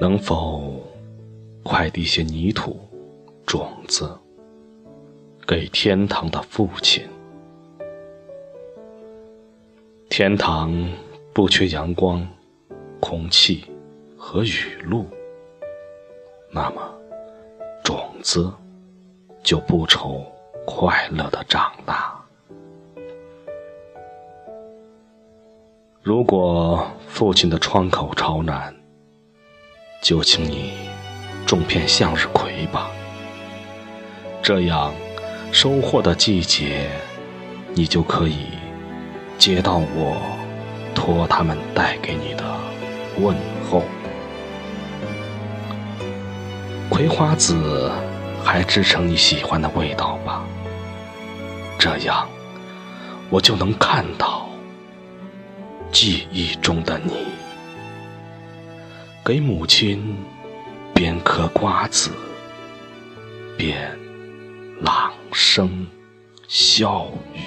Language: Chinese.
能否快递些泥土、种子给天堂的父亲？天堂不缺阳光、空气和雨露，那么种子就不愁快乐的长大。如果父亲的窗口朝南，就请你种片向日葵吧。这样，收获的季节，你就可以接到我托他们带给你的问候。葵花籽还制成你喜欢的味道吧。这样，我就能看到。记忆中的你，给母亲边嗑瓜子边朗声笑语。